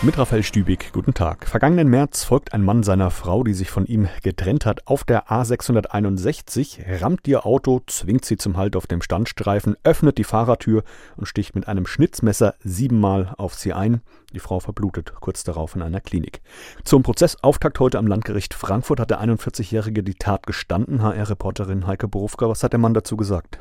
Mit Raphael Stübig, guten Tag. Vergangenen März folgt ein Mann seiner Frau, die sich von ihm getrennt hat, auf der A661, rammt ihr Auto, zwingt sie zum Halt auf dem Standstreifen, öffnet die Fahrertür und sticht mit einem Schnitzmesser siebenmal auf sie ein. Die Frau verblutet kurz darauf in einer Klinik. Zum Prozessauftakt heute am Landgericht Frankfurt hat der 41-Jährige die Tat gestanden. HR-Reporterin Heike Borufka, was hat der Mann dazu gesagt?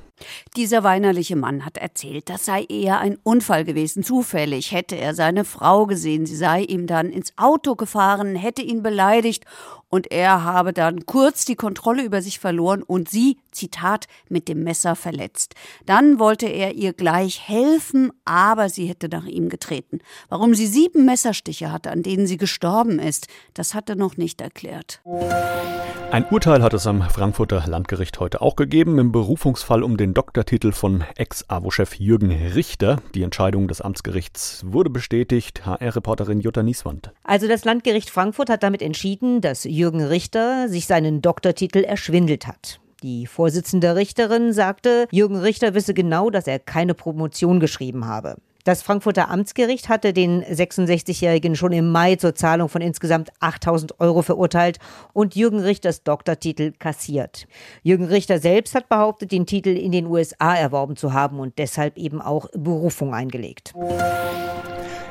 Dieser weinerliche Mann hat erzählt, das sei eher ein Unfall gewesen. Zufällig hätte er seine Frau gesehen. Sie sei ihm dann ins Auto gefahren, hätte ihn beleidigt und er habe dann kurz die Kontrolle über sich verloren und sie, Zitat, mit dem Messer verletzt. Dann wollte er ihr gleich helfen, aber sie hätte nach ihm getreten. Warum sie sieben Messerstiche hatte, an denen sie gestorben ist, das hat er noch nicht erklärt. Ein Urteil hat es am Frankfurter Landgericht heute auch gegeben im Berufungsfall um den Doktortitel von Ex-AWO-Chef Jürgen Richter. Die Entscheidung des Amtsgerichts wurde bestätigt. HR-Reporterin Jutta Nieswand. Also das Landgericht Frankfurt hat damit entschieden, dass Jürgen Richter sich seinen Doktortitel erschwindelt hat. Die Vorsitzende Richterin sagte, Jürgen Richter wisse genau, dass er keine Promotion geschrieben habe. Das Frankfurter Amtsgericht hatte den 66-Jährigen schon im Mai zur Zahlung von insgesamt 8000 Euro verurteilt und Jürgen Richters Doktortitel kassiert. Jürgen Richter selbst hat behauptet, den Titel in den USA erworben zu haben und deshalb eben auch Berufung eingelegt.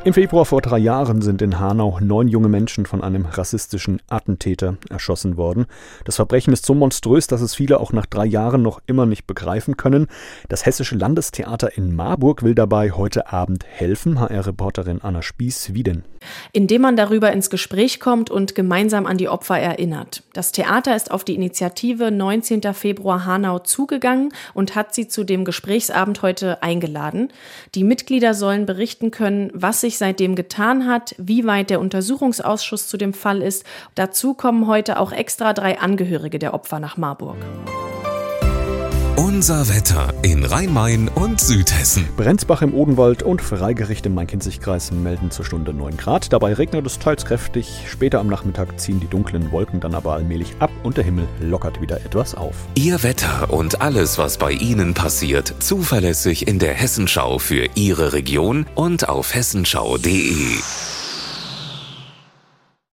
Im Februar vor drei Jahren sind in Hanau neun junge Menschen von einem rassistischen Attentäter erschossen worden. Das Verbrechen ist so monströs, dass es viele auch nach drei Jahren noch immer nicht begreifen können. Das Hessische Landestheater in Marburg will dabei heute Abend helfen. HR-Reporterin Anna Spieß, wie denn? Indem man darüber ins Gespräch kommt und gemeinsam an die Opfer erinnert. Das Theater ist auf die Initiative 19. Februar Hanau zugegangen und hat sie zu dem Gesprächsabend heute eingeladen. Die Mitglieder sollen berichten können, was sich seitdem getan hat, wie weit der Untersuchungsausschuss zu dem Fall ist. Dazu kommen heute auch extra drei Angehörige der Opfer nach Marburg. Unser Wetter in Rhein-Main und Südhessen. Brenzbach im Odenwald und Freigericht im Main-Kinzig-Kreis melden zur Stunde 9 Grad. Dabei regnet es teils kräftig. Später am Nachmittag ziehen die dunklen Wolken dann aber allmählich ab und der Himmel lockert wieder etwas auf. Ihr Wetter und alles, was bei Ihnen passiert, zuverlässig in der Hessenschau für Ihre Region und auf hessenschau.de.